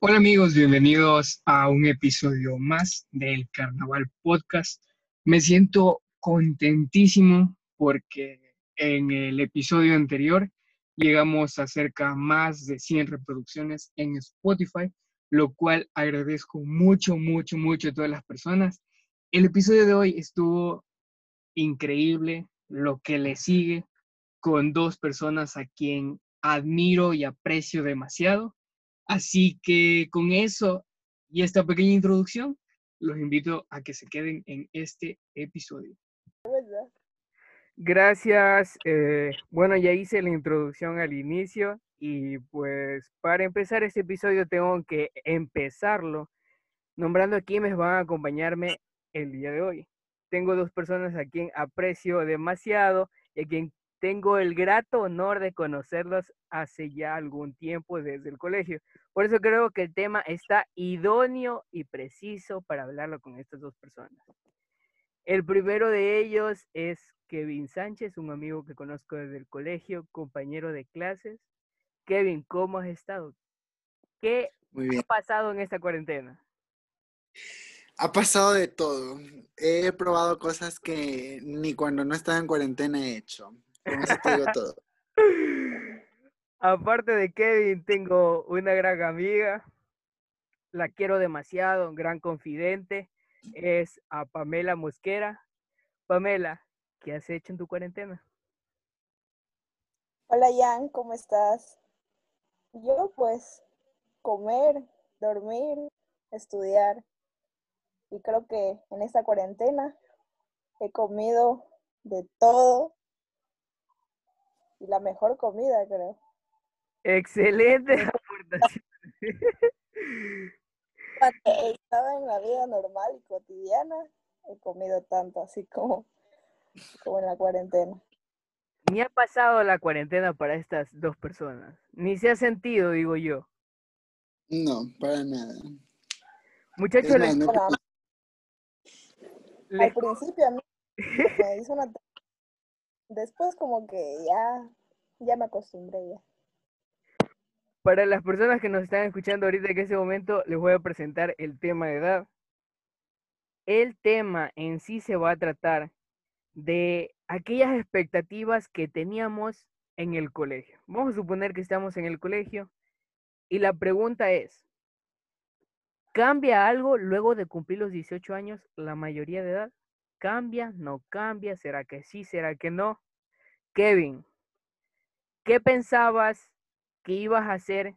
Hola amigos, bienvenidos a un episodio más del Carnaval Podcast. Me siento contentísimo porque en el episodio anterior llegamos a cerca más de 100 reproducciones en Spotify, lo cual agradezco mucho, mucho, mucho a todas las personas. El episodio de hoy estuvo increíble, lo que le sigue con dos personas a quien admiro y aprecio demasiado. Así que con eso y esta pequeña introducción, los invito a que se queden en este episodio. Gracias. eh, bueno, ya hice la introducción al inicio y pues para empezar este episodio tengo que empezarlo nombrando a quienes van a acompañarme el día de hoy. Tengo dos personas a quien aprecio demasiado y a quien tengo el grato honor de conocerlos hace ya algún tiempo desde el colegio. Por eso creo que el tema está idóneo y preciso para hablarlo con estas dos personas. El primero de ellos es Kevin Sánchez, un amigo que conozco desde el colegio, compañero de clases. Kevin, ¿cómo has estado? ¿Qué Muy bien. ha pasado en esta cuarentena? Ha pasado de todo. He probado cosas que ni cuando no estaba en cuarentena he hecho. Con eso te digo todo. Aparte de Kevin, tengo una gran amiga, la quiero demasiado, un gran confidente, es a Pamela Mosquera. Pamela, ¿qué has hecho en tu cuarentena? Hola Jan, ¿cómo estás? Yo pues comer, dormir, estudiar. Y creo que en esta cuarentena he comido de todo y la mejor comida, creo. Excelente aportación. Cuando estaba en la vida normal y cotidiana, he comido tanto así como, como en la cuarentena. Ni ha pasado la cuarentena para estas dos personas, ni se ha sentido, digo yo. No, para nada. Muchachos, les- no les al principio a mí me hizo una... Después como que ya, ya me acostumbré ya. Para las personas que nos están escuchando ahorita en este momento, les voy a presentar el tema de edad. El tema en sí se va a tratar de aquellas expectativas que teníamos en el colegio. Vamos a suponer que estamos en el colegio y la pregunta es, ¿cambia algo luego de cumplir los 18 años la mayoría de edad? ¿Cambia? ¿No cambia? ¿Será que sí? ¿Será que no? Kevin, ¿qué pensabas que ibas a hacer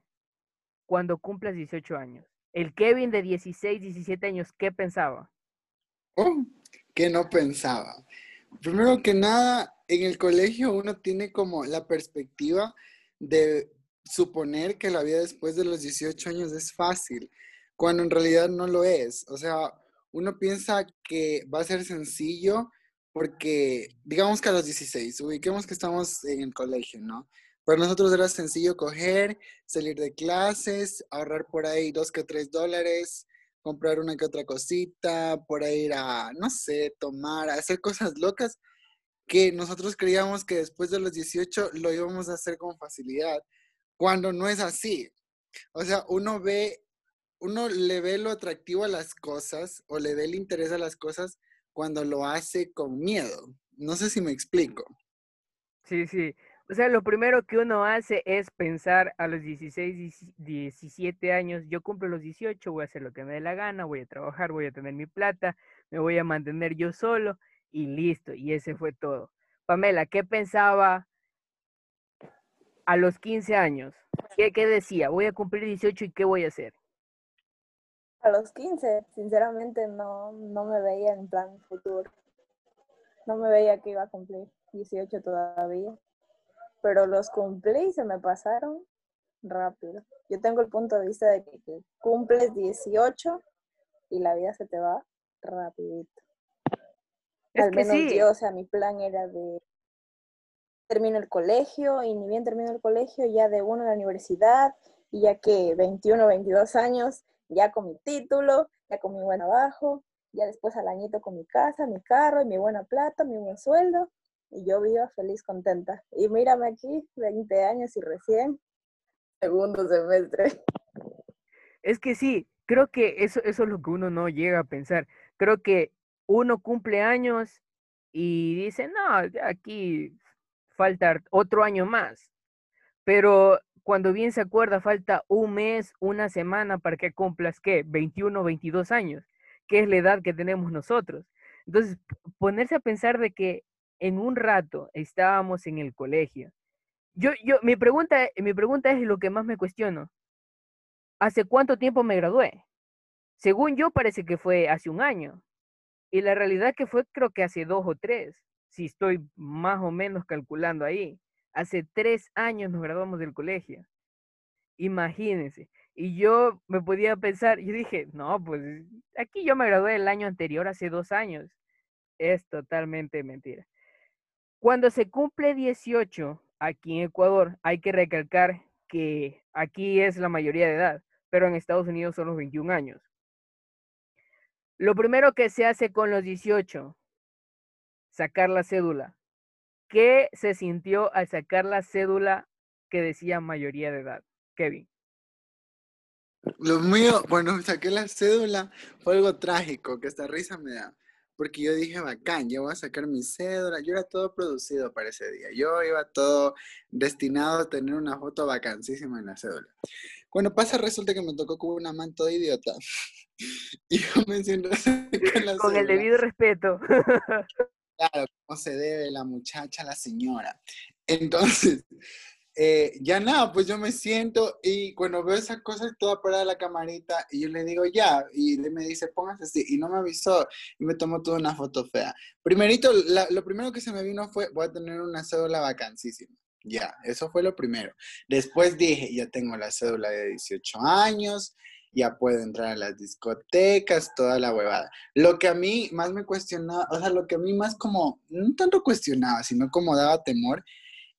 cuando cumplas 18 años? El Kevin de 16, 17 años, ¿qué pensaba? Oh, que no pensaba. Primero que nada, en el colegio uno tiene como la perspectiva de suponer que la vida después de los 18 años es fácil, cuando en realidad no lo es. O sea, uno piensa que va a ser sencillo porque, digamos que a los 16, ubiquemos que estamos en el colegio, ¿no? Para nosotros era sencillo coger, salir de clases, ahorrar por ahí dos que tres dólares, comprar una que otra cosita, por ahí ir a, no sé, tomar, hacer cosas locas que nosotros creíamos que después de los 18 lo íbamos a hacer con facilidad, cuando no es así. O sea, uno ve, uno le ve lo atractivo a las cosas o le ve el interés a las cosas cuando lo hace con miedo. No sé si me explico. Sí, sí. O sea, lo primero que uno hace es pensar a los 16, 17 17 años, yo cumplo los 18, voy a hacer lo que me dé la gana, voy a trabajar, voy a tener mi plata, me voy a mantener yo solo y listo. Y ese fue todo. Pamela, ¿qué pensaba a los 15 años? ¿Qué, qué decía? Voy a cumplir 18 y ¿qué voy a hacer? A los 15, sinceramente no, no me veía en plan futuro. No me veía que iba a cumplir 18 todavía. Pero los cumplí y se me pasaron rápido. Yo tengo el punto de vista de que, que cumples 18 y la vida se te va rapidito. Es Al menos sí. yo, o sea, mi plan era de termino el colegio y ni bien termino el colegio, ya de uno en la universidad y ya que 21 22 años, ya con mi título, ya con mi buen trabajo, ya después al añito con mi casa, mi carro y mi buena plata, mi buen sueldo y yo vivo feliz, contenta. Y mírame aquí, 20 años y recién segundo semestre. Es que sí, creo que eso, eso es lo que uno no llega a pensar. Creo que uno cumple años y dice, no, aquí falta otro año más. Pero cuando bien se acuerda, falta un mes, una semana para que cumplas, ¿qué? 21, 22 años, que es la edad que tenemos nosotros. Entonces, ponerse a pensar de que en un rato estábamos en el colegio. Yo, yo, mi pregunta, mi pregunta es lo que más me cuestiono. ¿Hace cuánto tiempo me gradué? Según yo, parece que fue hace un año. Y la realidad que fue creo que hace dos o tres, si estoy más o menos calculando ahí. Hace tres años nos graduamos del colegio. Imagínense. Y yo me podía pensar, yo dije, no, pues aquí yo me gradué el año anterior, hace dos años. Es totalmente mentira. Cuando se cumple 18 aquí en Ecuador, hay que recalcar que aquí es la mayoría de edad, pero en Estados Unidos son los 21 años. Lo primero que se hace con los 18, sacar la cédula. ¿Qué se sintió al sacar la cédula que decía mayoría de edad? Kevin. Lo mío, bueno, saqué la cédula, fue algo trágico, que esta risa me da. Porque yo dije, bacán, yo voy a sacar mi cédula. Yo era todo producido para ese día. Yo iba todo destinado a tener una foto vacancísima en la cédula. Cuando pasa, resulta que me tocó con una manto de idiota. Y yo me siento con, la con el debido respeto. Claro, cómo se debe la muchacha a la señora. Entonces, eh, ya nada, pues yo me siento y cuando veo esa cosa toda parada la camarita y yo le digo ya, y él me dice póngase así, y no me avisó y me tomó toda una foto fea. Primerito, lo primero que se me vino fue, voy a tener una cédula vacancísima. Ya, eso fue lo primero. Después dije, ya tengo la cédula de 18 años, ya puedo entrar a las discotecas, toda la huevada. Lo que a mí más me cuestionaba, o sea, lo que a mí más como, no tanto cuestionaba, sino como daba temor,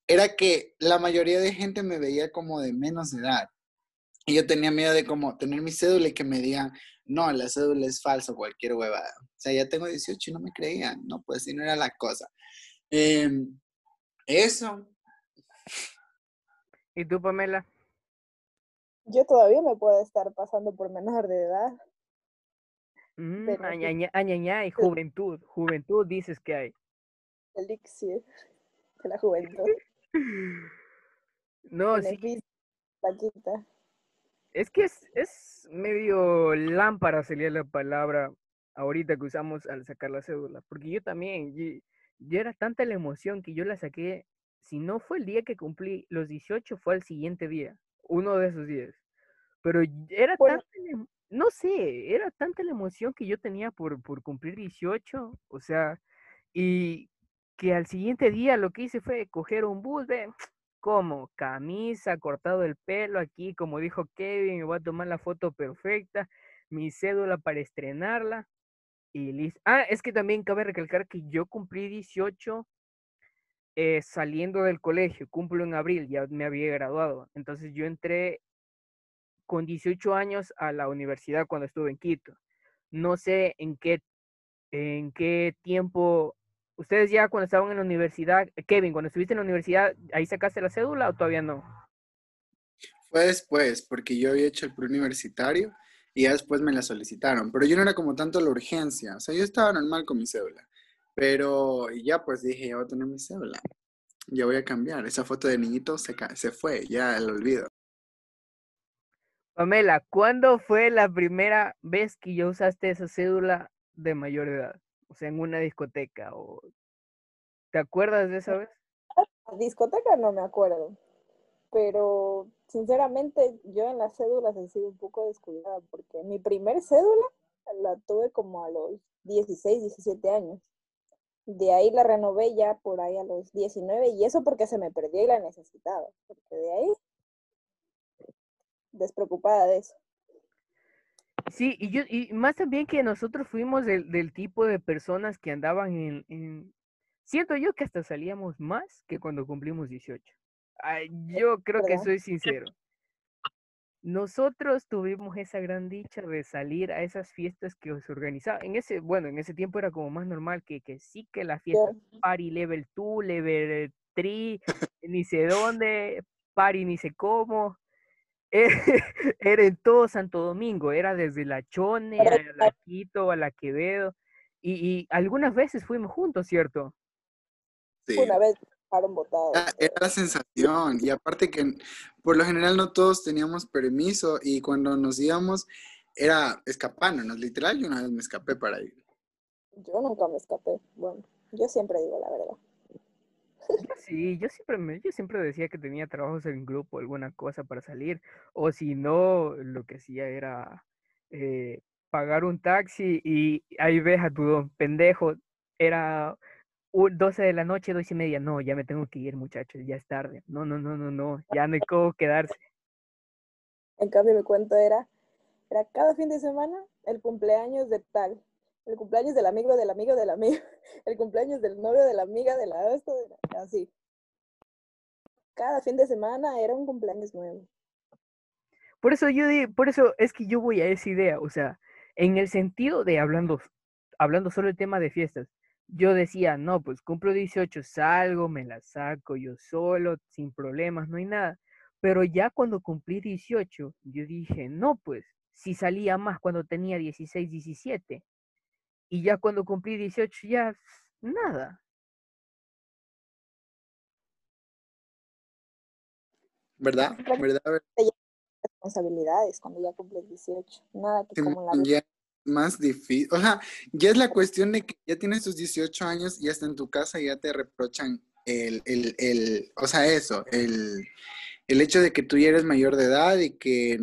era que la mayoría de gente me veía como de menos edad. Y yo tenía miedo de como tener mi cédula y que me digan, no, la cédula es falsa, cualquier huevada. O sea, ya tengo 18 y no me creían, no, pues si no era la cosa. Em, eso. ¿Y tú, Pamela? Yo todavía me puedo estar pasando por menor de edad. Mm, añaña, y juventud. Juventud dices que hay. Elixir de la juventud. No, sí. Es que es, es medio lámpara sería la palabra ahorita que usamos al sacar la cédula. Porque yo también, yo, era tanta la emoción que yo la saqué. Si no fue el día que cumplí los 18, fue el siguiente día uno de esos días. Pero era tanta, no sé, era tanta la emoción que yo tenía por, por cumplir 18, o sea, y que al siguiente día lo que hice fue coger un bus, de como camisa, cortado el pelo aquí, como dijo Kevin, me voy a tomar la foto perfecta, mi cédula para estrenarla y listo. Ah, es que también cabe recalcar que yo cumplí 18 eh, saliendo del colegio, cumplo en abril, ya me había graduado. Entonces yo entré con 18 años a la universidad cuando estuve en Quito. No sé en qué, en qué tiempo, ustedes ya cuando estaban en la universidad, Kevin, cuando estuviste en la universidad, ¿ahí sacaste la cédula o todavía no? Fue después, porque yo había hecho el preuniversitario y ya después me la solicitaron, pero yo no era como tanto la urgencia, o sea, yo estaba normal con mi cédula. Pero ya pues dije, ya voy a tener mi cédula. Ya voy a cambiar. Esa foto de niñito se, se fue, ya el olvido. Pamela, ¿cuándo fue la primera vez que yo usaste esa cédula de mayor edad? O sea, en una discoteca. O... ¿Te acuerdas de esa vez? Discoteca no me acuerdo. Pero sinceramente yo en las cédulas he sido un poco descuidada porque mi primer cédula la tuve como a los 16, 17 años. De ahí la renové ya por ahí a los 19 y eso porque se me perdió y la necesitaba. Porque de ahí, despreocupada de eso. Sí, y yo, y más también que nosotros fuimos del, del tipo de personas que andaban en, en, Siento yo que hasta salíamos más que cuando cumplimos 18. yo creo que soy sincero. Nosotros tuvimos esa gran dicha de salir a esas fiestas que se organizaban. En ese, bueno, en ese tiempo era como más normal que, que sí que la fiesta party level 2, level 3, ni sé dónde, party ni sé cómo. era en todo Santo Domingo, era desde La Chone a La Quito, a La Quevedo, y, y algunas veces fuimos juntos, ¿cierto? Sí. Una vez Era, la sensación, y aparte que por lo general no todos teníamos permiso, y cuando nos íbamos era escapándonos, literal, yo una vez me escapé para ir. Yo nunca me escapé, bueno, yo siempre digo la verdad. Sí, yo siempre, me, yo siempre decía que tenía trabajos en grupo, alguna cosa para salir, o si no, lo que hacía era eh, pagar un taxi y ahí ves a tu pendejo, era 12 de la noche, 2 y media, no, ya me tengo que ir muchachos, ya es tarde, no, no, no, no, no, ya no hay cómo quedarse. En cambio mi cuento era, era cada fin de semana el cumpleaños de tal, el cumpleaños del amigo del amigo del amigo, el cumpleaños del novio de la amiga de la esto, así. Cada fin de semana era un cumpleaños nuevo. Por eso yo por eso es que yo voy a esa idea, o sea, en el sentido de hablando, hablando solo el tema de fiestas, yo decía, no, pues cumplo 18, salgo, me la saco yo solo, sin problemas, no hay nada. Pero ya cuando cumplí 18, yo dije, no, pues, si salía más cuando tenía 16, 17. Y ya cuando cumplí 18 ya nada. ¿Verdad? ¿Verdad? Responsabilidades cuando ya cumples 18. Nada que como la ya más difícil. O sea, ya es la cuestión de que ya tienes tus 18 años, ya está en tu casa y ya te reprochan el, el, el o sea, eso, el, el hecho de que tú ya eres mayor de edad y que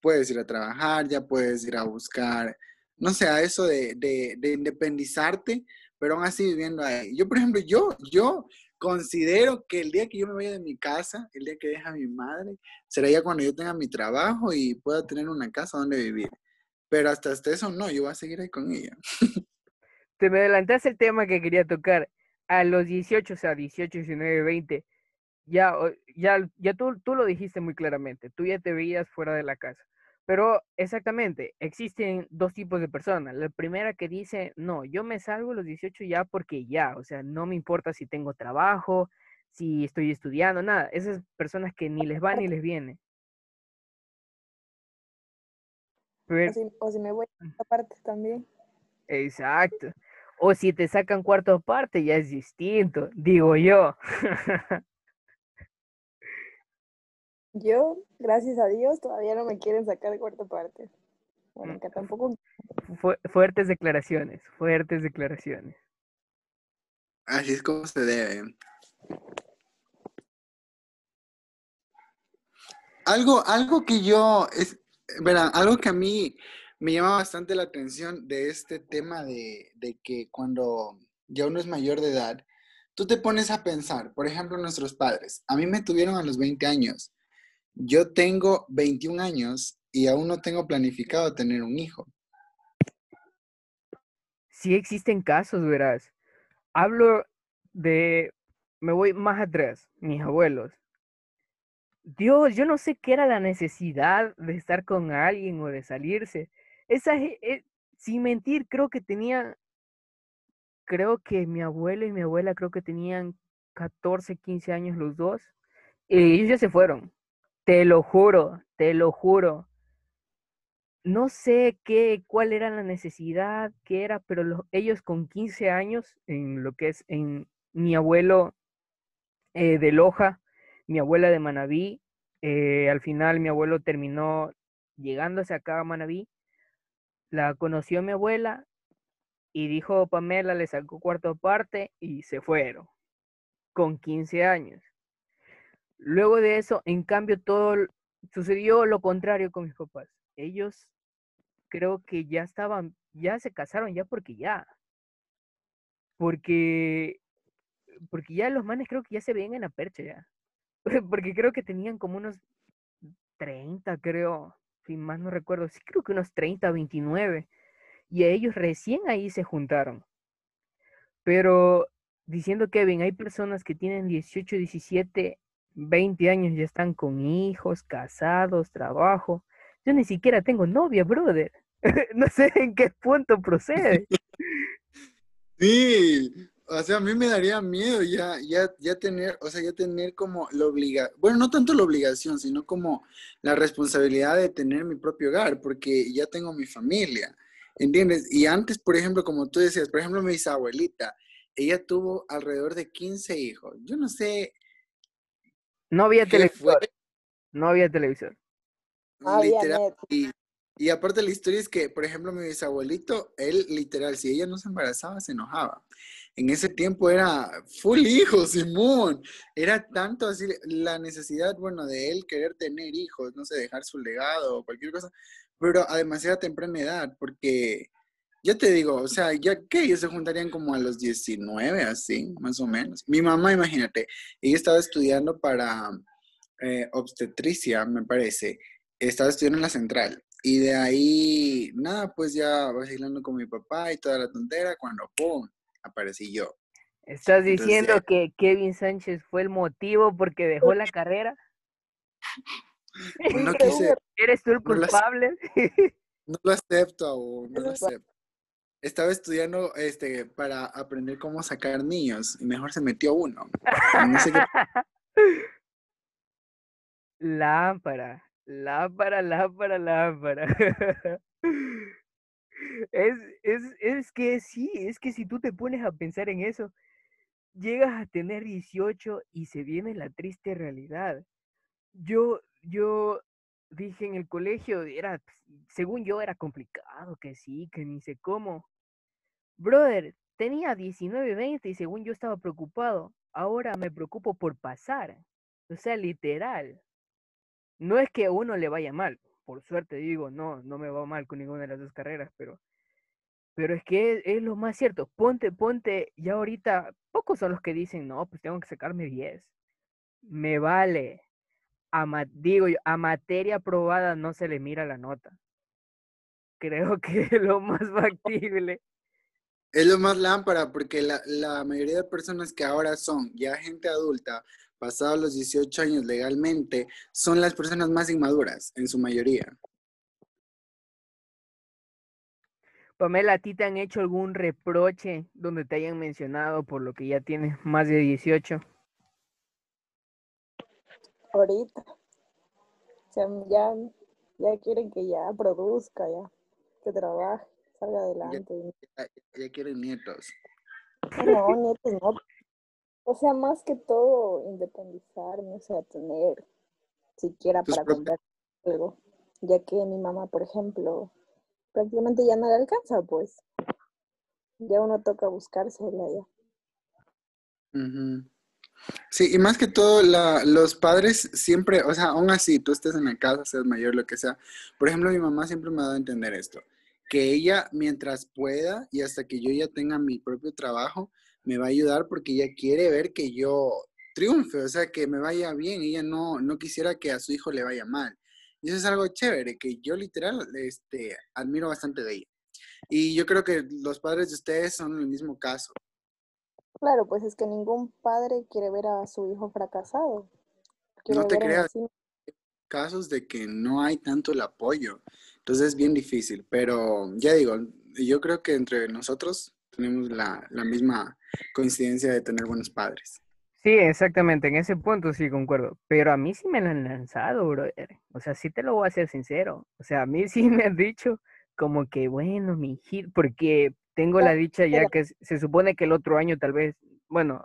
puedes ir a trabajar, ya puedes ir a buscar no sé, a eso de, de, independizarte, pero aún así viviendo ahí. Yo, por ejemplo, yo, yo considero que el día que yo me vaya de mi casa, el día que deja a mi madre, será ya cuando yo tenga mi trabajo y pueda tener una casa donde vivir. Pero hasta, hasta eso no, yo voy a seguir ahí con ella. Te me adelantaste el tema que quería tocar. A los 18, o sea, 18, 19, 20, ya, ya, ya tú, tú lo dijiste muy claramente, tú ya te veías fuera de la casa. Pero exactamente, existen dos tipos de personas. La primera que dice, no, yo me salgo a los 18 ya porque ya, o sea, no me importa si tengo trabajo, si estoy estudiando, nada. Esas personas que ni les va ni les viene. O, si, me voy a esta parte también. Exacto. O si te sacan cuarto parte, ya es distinto, digo yo. Yo, gracias a Dios, todavía no me quieren sacar de cuarta parte. Bueno, que tampoco. fuertes declaraciones, fuertes declaraciones. Así es como se debe. Algo, algo que yo, es, verá, algo que a mí me llama bastante la atención de este tema de, de que cuando ya uno es mayor de edad, tú te pones a pensar, por ejemplo, nuestros padres, a mí me tuvieron a los 20 años yo tengo 21 años y aún no tengo planificado tener un hijo. Sí existen casos, verás. Hablo de, me voy más atrás, mis abuelos. Dios, yo no sé qué era la necesidad de estar con alguien o de salirse. Esa, eh, sin mentir, creo que tenía, creo que mi abuelo y mi abuela creo que tenían 14, 15 años los dos. Y ellos ya se fueron. Te lo juro, te lo juro. No sé qué, cuál era la necesidad, qué era, pero ellos con 15 años, en lo que es en mi abuelo eh, de Loja, mi abuela de Manabí, eh, al final mi abuelo terminó llegándose acá a Manabí, la conoció mi abuela y dijo Pamela, le sacó cuarto parte y se fueron con 15 años. Luego de eso, en cambio, todo sucedió lo contrario con mis papás. Ellos creo que ya estaban, ya se casaron ya porque ya. Porque, porque ya los manes creo que ya se ven en la percha ya. Porque creo que tenían como unos 30, creo, si más no recuerdo, sí creo que unos 30, 29. Y ellos recién ahí se juntaron. Pero diciendo Kevin, hay personas que tienen 18, 17 20 años ya están con hijos, casados, trabajo. Yo ni siquiera tengo novia, brother. no sé en qué punto procede. Sí, o sea, a mí me daría miedo ya, ya, ya tener, o sea, ya tener como la obligación, bueno, no tanto la obligación, sino como la responsabilidad de tener mi propio hogar, porque ya tengo mi familia, ¿entiendes? Y antes, por ejemplo, como tú decías, por ejemplo, mi bisabuelita, ella tuvo alrededor de 15 hijos. Yo no sé. No había televisor. No había televisor. Literal. Y, y aparte la historia es que, por ejemplo, mi bisabuelito, él literal, si ella no se embarazaba, se enojaba. En ese tiempo era full hijo, Simón. Era tanto así la necesidad, bueno, de él querer tener hijos, no sé, dejar su legado o cualquier cosa, pero a demasiada temprana edad, porque ya te digo, o sea, ya que ellos se juntarían como a los 19, así, más o menos. Mi mamá, imagínate, ella estaba estudiando para eh, obstetricia, me parece. Estaba estudiando en la central. Y de ahí, nada, pues ya vacilando con mi papá y toda la tontera, cuando ¡pum! Aparecí yo. ¿Estás diciendo que Kevin Sánchez fue el motivo porque dejó la carrera? No quise. ¿Eres tú el culpable? No lo acepto aún, no lo acepto. Estaba estudiando este, para aprender cómo sacar niños y mejor se metió uno. No sé qué... Lámpara. Lámpara, lámpara, lámpara. Es, es, es que sí, es que si tú te pones a pensar en eso, llegas a tener 18 y se viene la triste realidad. Yo, yo dije en el colegio, era, según yo era complicado, que sí, que ni sé cómo. Brother, tenía 19, 20 y según yo estaba preocupado. Ahora me preocupo por pasar. O sea, literal. No es que a uno le vaya mal, por suerte digo, no, no me va mal con ninguna de las dos carreras, pero, pero es que es, lo más cierto. Ponte, ponte, ya ahorita, pocos son los que dicen, no, pues tengo que sacarme 10. Me vale. A, digo yo, a materia aprobada no se le mira la nota. Creo que es lo más factible. Es lo más lámpara, porque la, la mayoría de personas que ahora son ya gente adulta, pasados los 18 años legalmente, son las personas más inmaduras, en su mayoría. Pamela, ¿a ti te han hecho algún reproche donde te hayan mencionado por lo que ya tienes más de 18? Ahorita. O sea, ya, ya quieren que ya produzca, ya, que trabaje, salga adelante. Ya, ya quieren nietos. No, nietos no, o sea, más que todo, independizarme, o sea, tener siquiera para comprar algo. Ya que mi mamá, por ejemplo, prácticamente ya no le alcanza, pues. Ya uno toca buscársela ya. Sí, y más que todo, la, los padres siempre, o sea, aún así, tú estés en la casa, seas mayor, lo que sea. Por ejemplo, mi mamá siempre me ha dado a entender esto, que ella, mientras pueda y hasta que yo ya tenga mi propio trabajo, me va a ayudar porque ella quiere ver que yo triunfe, o sea, que me vaya bien. Ella no, no quisiera que a su hijo le vaya mal. Y eso es algo chévere, que yo literal este, admiro bastante de ella. Y yo creo que los padres de ustedes son el mismo caso. Claro, pues es que ningún padre quiere ver a su hijo fracasado. no te creas. Casos de que no hay tanto el apoyo. Entonces es bien difícil. Pero ya digo, yo creo que entre nosotros tenemos la, la misma coincidencia de tener buenos padres. Sí, exactamente, en ese punto sí concuerdo, pero a mí sí me lo han lanzado, brother. O sea, sí te lo voy a ser sincero. O sea, a mí sí me han dicho como que, bueno, mi hijito, porque tengo la dicha ya que se supone que el otro año tal vez, bueno,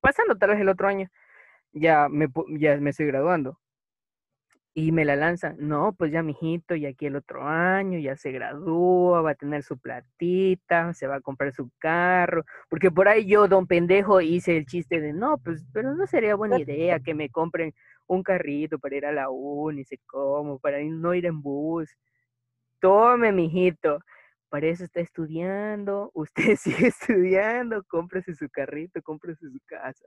pasando tal vez el otro año, ya me, ya me estoy graduando. Y me la lanzan, no, pues ya mijito, y aquí el otro año ya se gradúa, va a tener su platita, se va a comprar su carro, porque por ahí yo, don pendejo, hice el chiste de, no, pues, pero no sería buena idea que me compren un carrito para ir a la uni, sé cómo, para no ir en bus. Tome, mijito, para eso está estudiando, usted sigue estudiando, cómprese su carrito, cómprese su casa.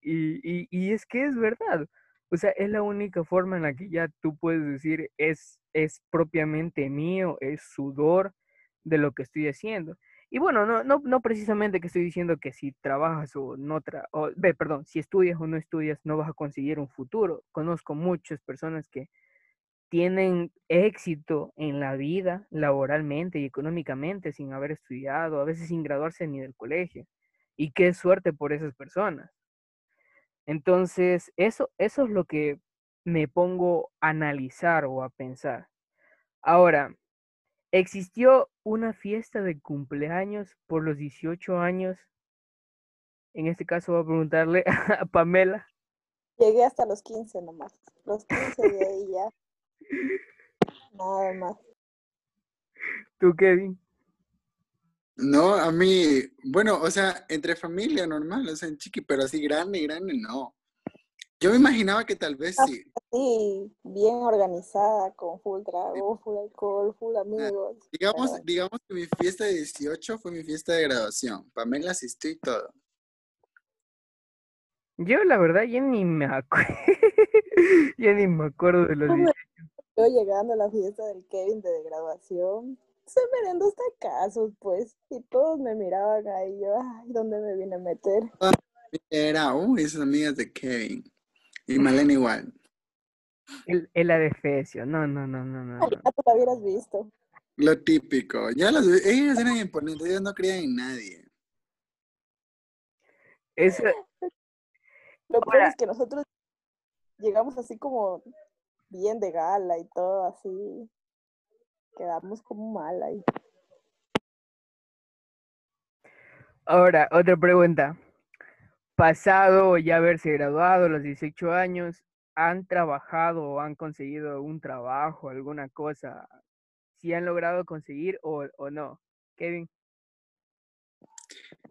Y, y, y es que es verdad. O sea, es la única forma en la que ya tú puedes decir es, es propiamente mío, es sudor de lo que estoy haciendo. Y bueno, no, no, no precisamente que estoy diciendo que si trabajas o no, tra o, perdón, si estudias o no estudias no vas a conseguir un futuro. Conozco muchas personas que tienen éxito en la vida laboralmente y económicamente sin haber estudiado, a veces sin graduarse ni del colegio. Y qué suerte por esas personas. Entonces, eso, eso es lo que me pongo a analizar o a pensar. Ahora, ¿existió una fiesta de cumpleaños por los 18 años? En este caso voy a preguntarle a Pamela. Llegué hasta los 15 nomás. Los 15 de ahí ya. Nada más. ¿Tú, Kevin? No, a mí, bueno, o sea, entre familia normal, o sea, en chiqui, pero así grande, grande, no. Yo me imaginaba que tal vez sí. Sí, bien organizada, con full trago, full alcohol, full amigos. Digamos, digamos que mi fiesta de 18 fue mi fiesta de graduación. Pamela asistió y todo. Yo la verdad ya ni me acuerdo, ya ni me acuerdo de los 18. Yo llegando a la fiesta del Kevin de graduación, se merendó hasta casos, pues, y todos me miraban ahí, yo, ay, ¿dónde me vine a meter? Era, uy, esas amigas de Kevin. Y Malena igual. El, el adefesio, no, no, no, no, no. Ya tú la hubieras visto. Lo típico. Ya las, ellas eran imponentes, ellas no creían en nadie. Eso, Lo peor es que nosotros llegamos así como bien de gala y todo así. Quedamos como mal ahí. Ahora, otra pregunta. Pasado ya haberse graduado a los 18 años, ¿han trabajado o han conseguido un trabajo, alguna cosa? ¿Si han logrado conseguir o, o no? Kevin.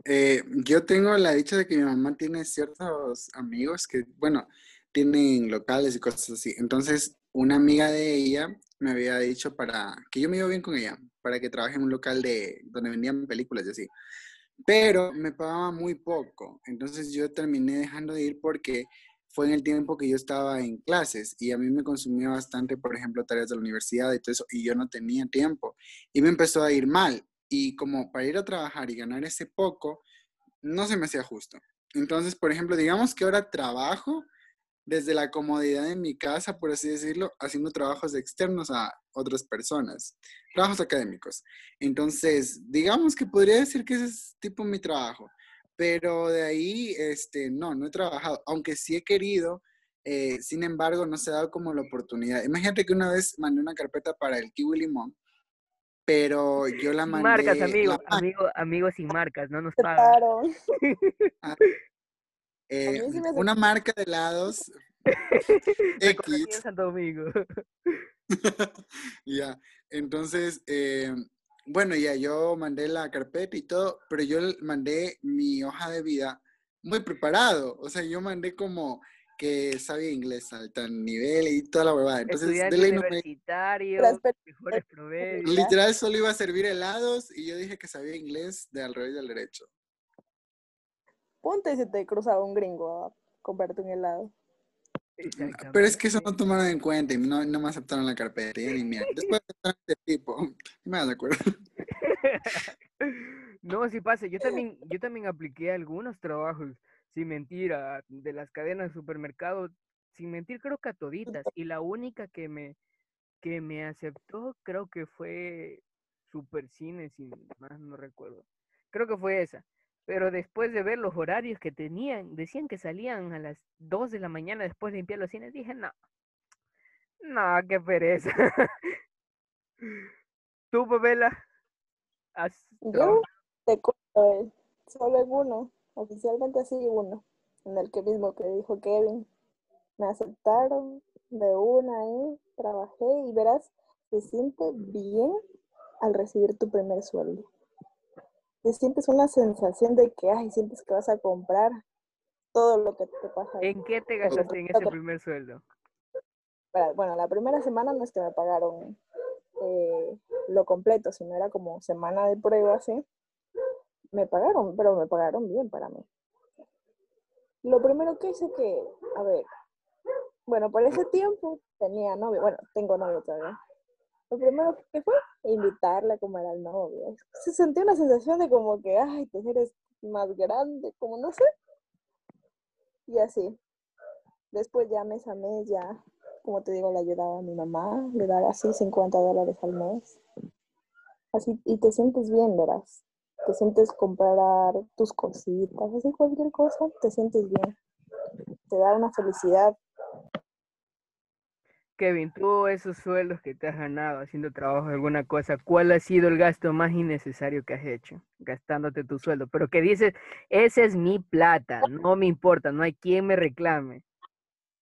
Eh, yo tengo la dicha de que mi mamá tiene ciertos amigos que, bueno, tienen locales y cosas así. Entonces, una amiga de ella me había dicho para que yo me iba bien con ella, para que trabaje en un local de donde vendían películas y así. Pero me pagaba muy poco. Entonces yo terminé dejando de ir porque fue en el tiempo que yo estaba en clases y a mí me consumía bastante, por ejemplo, tareas de la universidad y todo eso, y yo no tenía tiempo. Y me empezó a ir mal. Y como para ir a trabajar y ganar ese poco, no se me hacía justo. Entonces, por ejemplo, digamos que ahora trabajo desde la comodidad de mi casa, por así decirlo, haciendo trabajos externos a otras personas, trabajos académicos. Entonces, digamos que podría decir que ese es tipo mi trabajo, pero de ahí, este, no, no he trabajado, aunque sí he querido, eh, sin embargo, no se ha dado como la oportunidad. Imagínate que una vez mandé una carpeta para el Kiwi Limón, pero yo la mandé... marcas, la amigo, ma- amigo, amigos sin marcas, no nos pagan. Claro. eh, sí hace- una marca de helados en X. Santo Domingo. Ya, entonces, eh, bueno, ya yo mandé la carpeta y todo, pero yo mandé mi hoja de vida muy preparado. O sea, yo mandé como que sabía inglés al tal nivel y toda la huevada. Entonces, de Estudiante ley no me- universitario, mejores promedios. Literal solo iba a servir helados y yo dije que sabía inglés de al revés del derecho. Ponte si te cruzaba un gringo a comprarte un helado. Pero es que eso no tomaron en cuenta y no, no me aceptaron la carpeta. ya ni mierda. Después aceptaron este tipo. Me das de acuerdo. No, sí pasa. Yo también, yo también apliqué algunos trabajos, sin mentir, a- de las cadenas de supermercados, sin mentir, creo que a toditas. Y la única que me, que me aceptó, creo que fue Supercine, si más no recuerdo. Creo que fue esa. Pero después de ver los horarios que tenían, decían que salían a las 2 de la mañana después de limpiar los cines. Dije, no, no, qué pereza. ¿Tú, Pamela? ¿Has Yo te cuento, solo en uno, oficialmente sí uno, en el que mismo que dijo Kevin. Me aceptaron de una ahí, trabajé y verás, se siente bien al recibir tu primer sueldo. Te sientes una sensación de que, ay, sientes que vas a comprar todo lo que te pasa. ¿En qué te gastaste en ese primer sueldo? Bueno, la primera semana no es que me pagaron eh, lo completo, sino era como semana de prueba, ¿sí? Me pagaron, pero me pagaron bien para mí. Lo primero que hice que, a ver, bueno, por ese tiempo tenía novio, bueno, tengo novio todavía. Lo primero que fue invitarle a comer al novio. Se sentía una sensación de como que, ay, te eres más grande, como no sé. Y así. Después ya mes a mes, ya, como te digo, le ayudaba a mi mamá, le daba así 50 dólares al mes. Así, y te sientes bien, verás. te sientes comprar tus cositas, así cualquier cosa, te sientes bien. Te da una felicidad. Kevin, tú esos sueldos que te has ganado haciendo trabajo de alguna cosa, ¿cuál ha sido el gasto más innecesario que has hecho gastándote tu sueldo? Pero que dices, esa es mi plata, no me importa, no hay quien me reclame.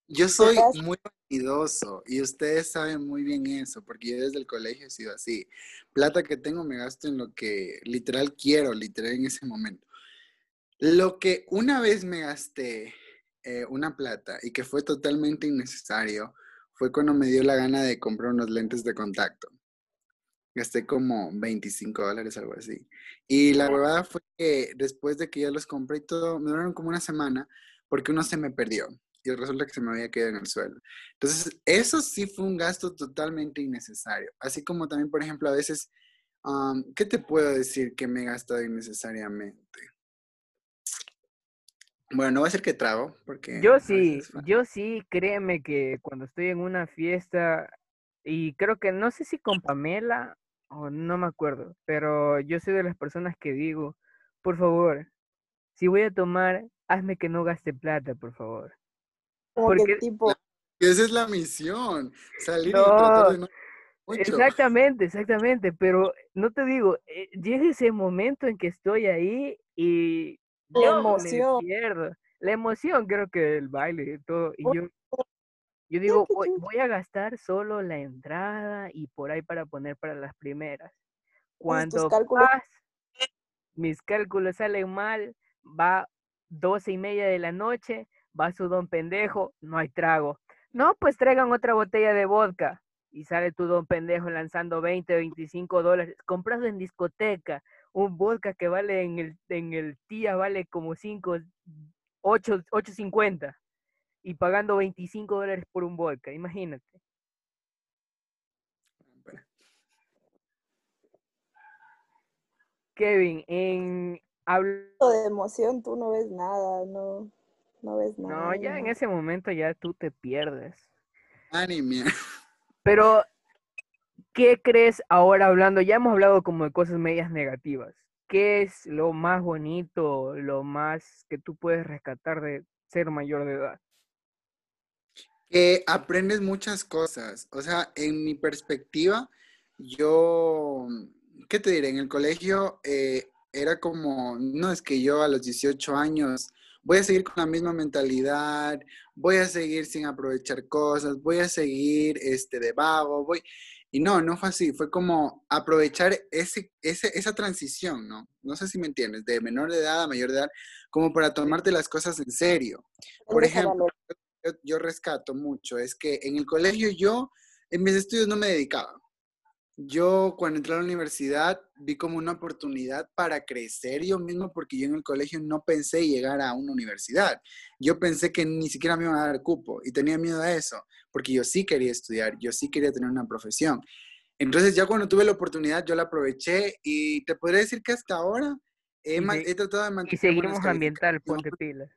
Yo soy muy vanidoso y ustedes saben muy bien eso, porque yo desde el colegio he sido así. Plata que tengo me gasto en lo que literal quiero, literal en ese momento. Lo que una vez me gasté eh, una plata y que fue totalmente innecesario fue cuando me dio la gana de comprar unos lentes de contacto. Gasté como 25 dólares, algo así. Y la verdad fue que después de que ya los compré y todo, me duraron como una semana porque uno se me perdió y resulta que se me había quedado en el suelo. Entonces, eso sí fue un gasto totalmente innecesario. Así como también, por ejemplo, a veces, ¿qué te puedo decir que me he gastado innecesariamente? Bueno, no va a ser que trago, porque... Yo sí, yo sí, créeme que cuando estoy en una fiesta, y creo que no sé si con Pamela, o no me acuerdo, pero yo soy de las personas que digo, por favor, si voy a tomar, hazme que no gaste plata, por favor. Porque, tipo... Esa es la misión, salir y tratar de no... Exactamente, exactamente, pero no te digo, eh, llega ese momento en que estoy ahí y la emoción. pierdo. La emoción creo que el baile y todo, y yo, yo digo, voy, voy, a gastar solo la entrada y por ahí para poner para las primeras. Cuando mis cálculos salen mal, va doce y media de la noche, va su don pendejo, no hay trago. No, pues traigan otra botella de vodka. Y sale tu don pendejo lanzando 20, 25 dólares. Comprado en discoteca. Un vodka que vale en el, en el tía vale como 5, 8, 8.50. Y pagando 25 dólares por un vodka. Imagínate. Kevin, en hablo de emoción, tú no ves nada, no. No ves nada. No, ya en ese momento ya tú te pierdes. Anime. Pero, ¿qué crees ahora hablando? Ya hemos hablado como de cosas medias negativas. ¿Qué es lo más bonito, lo más que tú puedes rescatar de ser mayor de edad? Que aprendes muchas cosas. O sea, en mi perspectiva, yo, ¿qué te diré? En el colegio eh, era como, no es que yo a los 18 años voy a seguir con la misma mentalidad, voy a seguir sin aprovechar cosas, voy a seguir este, de vago, voy... Y no, no fue así, fue como aprovechar ese, ese, esa transición, ¿no? No sé si me entiendes, de menor de edad a mayor de edad, como para tomarte las cosas en serio. Por ejemplo, yo rescato mucho, es que en el colegio yo, en mis estudios no me dedicaba yo cuando entré a la universidad vi como una oportunidad para crecer yo mismo porque yo en el colegio no pensé llegar a una universidad. Yo pensé que ni siquiera me iban a dar cupo y tenía miedo a eso porque yo sí quería estudiar, yo sí quería tener una profesión. Entonces ya cuando tuve la oportunidad yo la aproveché y te podría decir que hasta ahora he, tratado de mantener... Y seguimos ambiental, ponte pilas.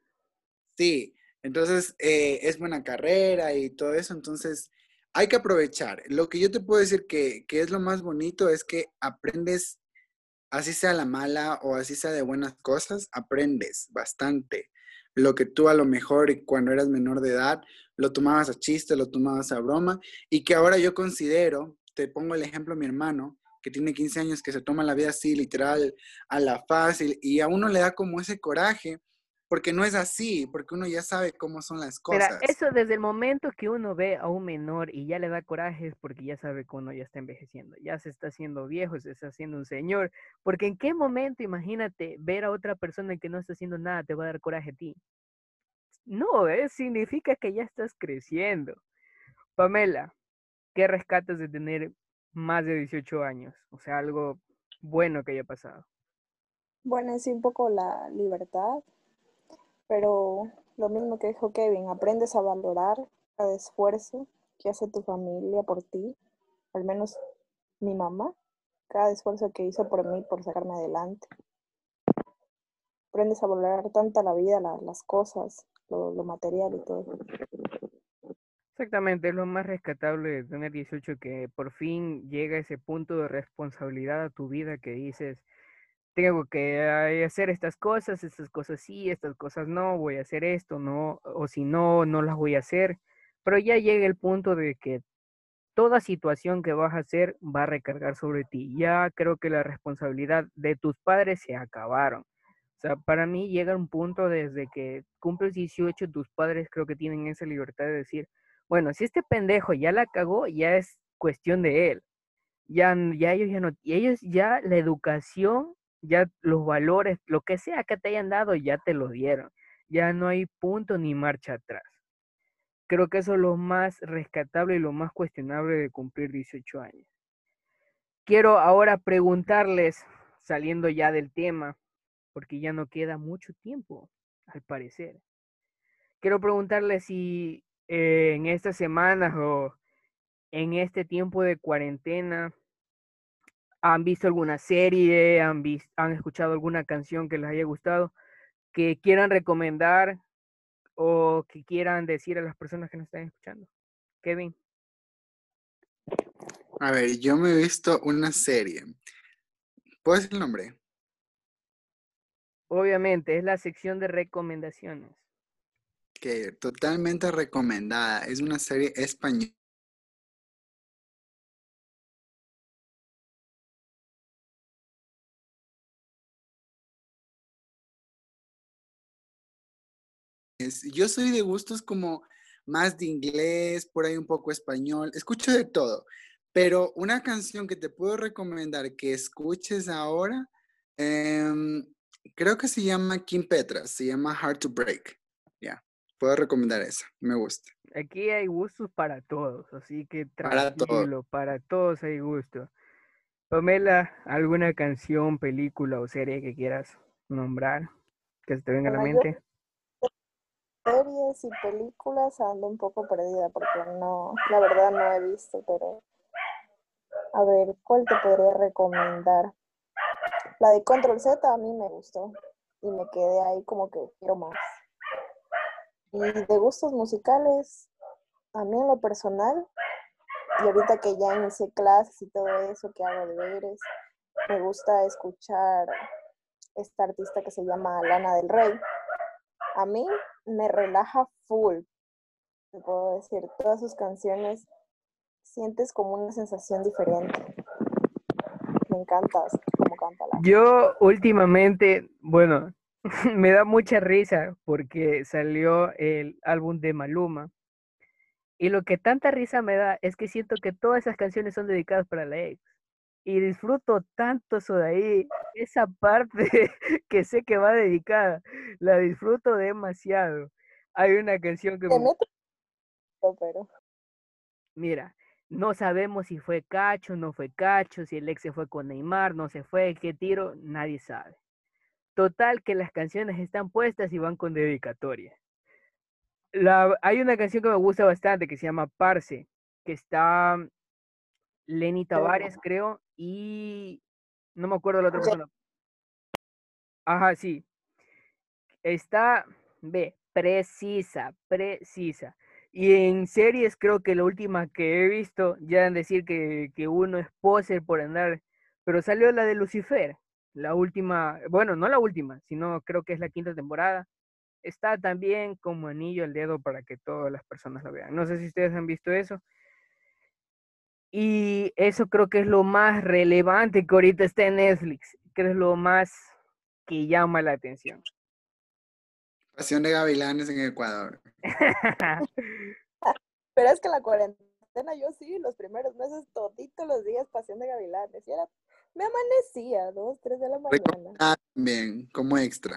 Sí, entonces eh, es buena carrera y todo eso, entonces hay que aprovechar. Lo que yo te puedo decir que, es lo más bonito es que aprendes, así sea la mala o así sea de buenas cosas, aprendes bastante. Lo que tú a lo mejor cuando eras menor de edad lo tomabas a chiste, lo tomabas a broma y que ahora yo considero, te pongo el ejemplo mi hermano, que tiene 15 años, que se toma la vida así, literal, a la fácil, y a uno le da como ese coraje porque no es así, porque uno ya sabe cómo son las cosas. Pero eso desde el momento que uno ve a un menor y ya le da coraje es porque ya sabe que uno ya está envejeciendo, ya se está haciendo viejo, se está haciendo un señor, porque en qué momento, imagínate, ver a otra persona que no está haciendo nada te va a dar coraje a ti. No, ¿eh? significa que ya estás creciendo. Pamela, ¿qué rescatas de tener más de 18 años? O sea, algo bueno que haya pasado. Bueno, es un poco la libertad, pero lo mismo que dijo Kevin, aprendes a valorar cada esfuerzo que hace tu familia por ti, al menos mi mamá, cada esfuerzo que hizo por mí, por sacarme adelante. Aprendes a valorar tanto la vida, las cosas, lo, lo material y todo. Exactamente, es lo más rescatable de tener 18 que por fin llega ese punto de responsabilidad a tu vida que dices, tengo que hacer estas cosas, estas cosas sí, estas cosas no, voy a hacer esto, no, o si no, no las voy a hacer. Pero ya llega el punto de que toda situación que vas a hacer va a recargar sobre ti. Ya creo que la responsabilidad de tus padres se acabaron. O sea, para mí llega un punto desde que cumples 18, tus padres creo que tienen esa libertad de decir, bueno, si este pendejo ya la cagó, ya es cuestión de él. Ya, ya ellos ya no, ellos ya la educación, ya los valores, lo que sea que te hayan dado, ya te lo dieron. Ya no hay punto ni marcha atrás. Creo que eso es lo más rescatable y lo más cuestionable de cumplir 18 años. Quiero ahora preguntarles, saliendo ya del tema, porque ya no queda mucho tiempo, al parecer. Quiero preguntarles si eh, en estas semanas o en este tiempo de cuarentena han visto alguna serie, han, visto, han escuchado alguna canción que les haya gustado, que quieran recomendar o que quieran decir a las personas que nos están escuchando. Kevin. A ver, yo me he visto una serie. ¿Puedo decir el nombre? Obviamente, es la sección de recomendaciones. Que totalmente recomendada. Es una serie española. Yo soy de gustos como más de inglés, por ahí un poco español, escucho de todo, pero una canción que te puedo recomendar que escuches ahora, em, creo que se llama Kim Petras, se llama Hard to Break. Ya, puedo recomendar esa, me gusta. Aquí hay gustos para todos, así que tranquilo, para, para todos hay gusto. Pamela, ¿alguna canción, película o serie que quieras nombrar que se te venga a la mente? Series y películas ando un poco perdida porque no, la verdad no he visto, pero a ver, ¿cuál te podría recomendar? La de Control Z a mí me gustó y me quedé ahí como que quiero más. Y de gustos musicales, a mí en lo personal, y ahorita que ya inicié clases y todo eso que hago de deberes, me gusta escuchar esta artista que se llama Lana del Rey. A mí me relaja full. Te puedo decir, todas sus canciones sientes como una sensación diferente. Me encanta cómo canta la. Yo últimamente, bueno, me da mucha risa porque salió el álbum de Maluma. Y lo que tanta risa me da es que siento que todas esas canciones son dedicadas para la ex. Y disfruto tanto eso de ahí, esa parte que sé que va dedicada, la disfruto demasiado. Hay una canción que... Me... Pero... Mira, no sabemos si fue Cacho, no fue Cacho, si el ex se fue con Neymar, no se fue, qué tiro, nadie sabe. Total que las canciones están puestas y van con dedicatoria. La, hay una canción que me gusta bastante que se llama Parse, que está Lenny Tavares, creo, y no me acuerdo la otra persona. Ajá, sí. Está, ve, precisa, precisa. Y en series creo que la última que he visto, ya en decir que, que uno es poser por andar, pero salió la de Lucifer, la última, bueno, no la última, sino creo que es la quinta temporada. Está también como anillo al dedo para que todas las personas lo vean. No sé si ustedes han visto eso. Y eso creo que es lo más relevante que ahorita está en Netflix, que es lo más que llama la atención. Pasión de gavilanes en Ecuador. Pero es que la cuarentena yo sí, los primeros meses, toditos los días, pasión de gavilanes. Y era, me amanecía, dos, tres de la mañana. También, como extra.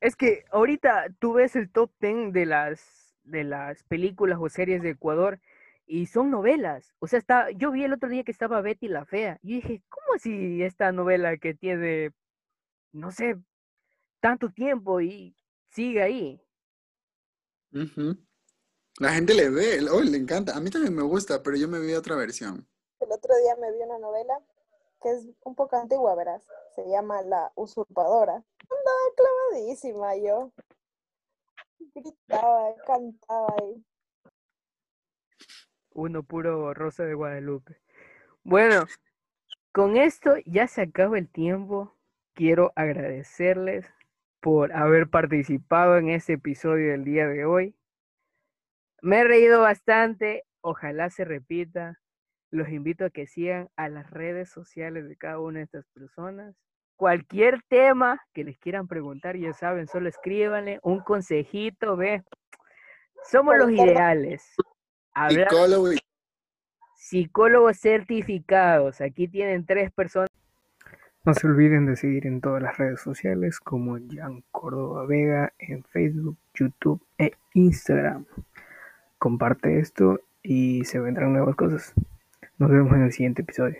Es que ahorita tú ves el top ten de las, de las películas o series de Ecuador y son novelas. O sea, está, yo vi el otro día que estaba Betty la Fea. Y dije, ¿cómo así esta novela que tiene, no sé, tanto tiempo y sigue ahí? La gente le ve, oh, le encanta. A mí también me gusta, pero yo me vi otra versión. El otro día me vi una novela que es un poco antigua, verás. Se llama La Usurpadora. Andaba clavadísima yo. Gritaba, cantaba y uno puro Rosa de Guadalupe. Bueno, con esto ya se acaba el tiempo. Quiero agradecerles por haber participado en este episodio del día de hoy. Me he reído bastante, ojalá se repita. Los invito a que sigan a las redes sociales de cada una de estas personas. Cualquier tema que les quieran preguntar, ya saben, solo escríbanle un consejito, ve. Somos los ideales. Psicólogo. Psicólogos certificados. Aquí tienen tres personas. No se olviden de seguir en todas las redes sociales como Jan Córdoba Vega en Facebook, YouTube e Instagram. Comparte esto y se vendrán nuevas cosas. Nos vemos en el siguiente episodio.